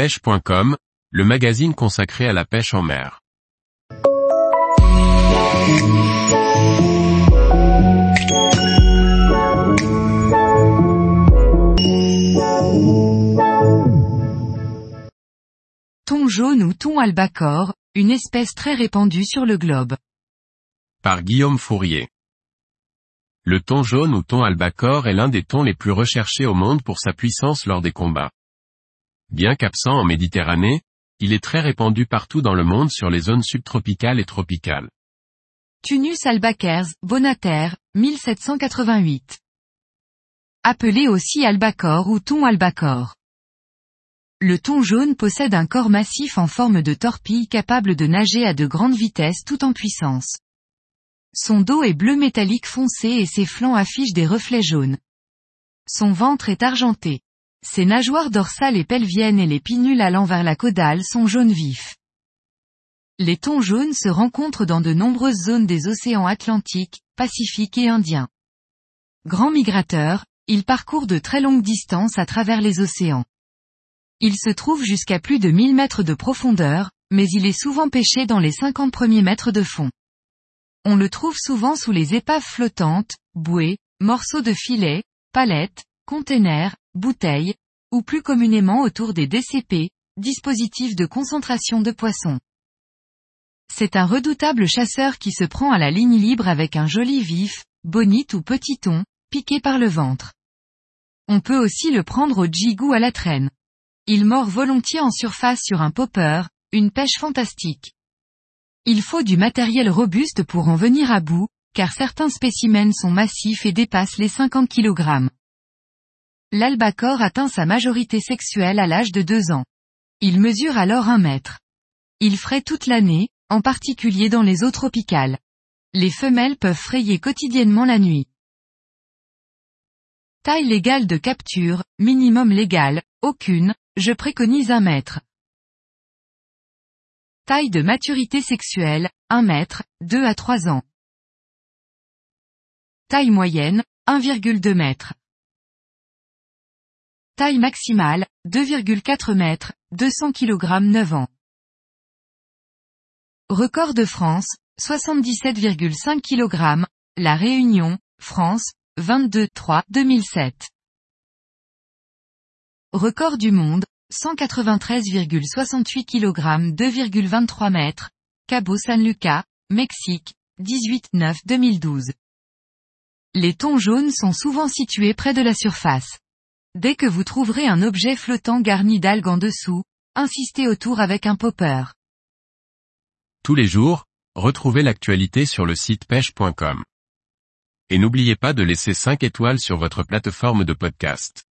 pêche.com, le magazine consacré à la pêche en mer. Thon jaune ou thon albacore, une espèce très répandue sur le globe. Par Guillaume Fourier. Le thon jaune ou thon albacore est l'un des thons les plus recherchés au monde pour sa puissance lors des combats. Bien qu'absent en Méditerranée, il est très répandu partout dans le monde sur les zones subtropicales et tropicales. Tunus albacers, Bonater, 1788. Appelé aussi albacore ou thon albacore. Le thon jaune possède un corps massif en forme de torpille capable de nager à de grandes vitesses tout en puissance. Son dos est bleu métallique foncé et ses flancs affichent des reflets jaunes. Son ventre est argenté. Ses nageoires dorsales et pelviennes et les pinules allant vers la caudale sont jaunes vifs. Les thons jaunes se rencontrent dans de nombreuses zones des océans Atlantique, Pacifique et Indien. Grand migrateur, il parcourt de très longues distances à travers les océans. Il se trouve jusqu'à plus de 1000 mètres de profondeur, mais il est souvent pêché dans les 50 premiers mètres de fond. On le trouve souvent sous les épaves flottantes, bouées, morceaux de filets, palettes, containers, bouteilles, ou plus communément autour des DCP, dispositifs de concentration de poissons. C'est un redoutable chasseur qui se prend à la ligne libre avec un joli vif, bonite ou petit thon, piqué par le ventre. On peut aussi le prendre au jigou à la traîne. Il mord volontiers en surface sur un popper, une pêche fantastique. Il faut du matériel robuste pour en venir à bout, car certains spécimens sont massifs et dépassent les 50 kg. L'albacore atteint sa majorité sexuelle à l'âge de 2 ans. Il mesure alors un mètre. Il fraie toute l'année, en particulier dans les eaux tropicales. Les femelles peuvent frayer quotidiennement la nuit. Taille légale de capture, minimum légal, aucune, je préconise un mètre. Taille de maturité sexuelle, 1 mètre, 2 à 3 ans. Taille moyenne, 1,2 mètre. Taille maximale, 2,4 mètres, 200 kg 9 ans. Record de France, 77,5 kg, La Réunion, France, 22 3 2007. Record du monde, 193,68 kg 2,23 mètres, Cabo San Lucas, Mexique, 18-9 2012. Les thons jaunes sont souvent situés près de la surface. Dès que vous trouverez un objet flottant garni d'algues en dessous, insistez autour avec un popper. Tous les jours, retrouvez l'actualité sur le site pêche.com. Et n'oubliez pas de laisser 5 étoiles sur votre plateforme de podcast.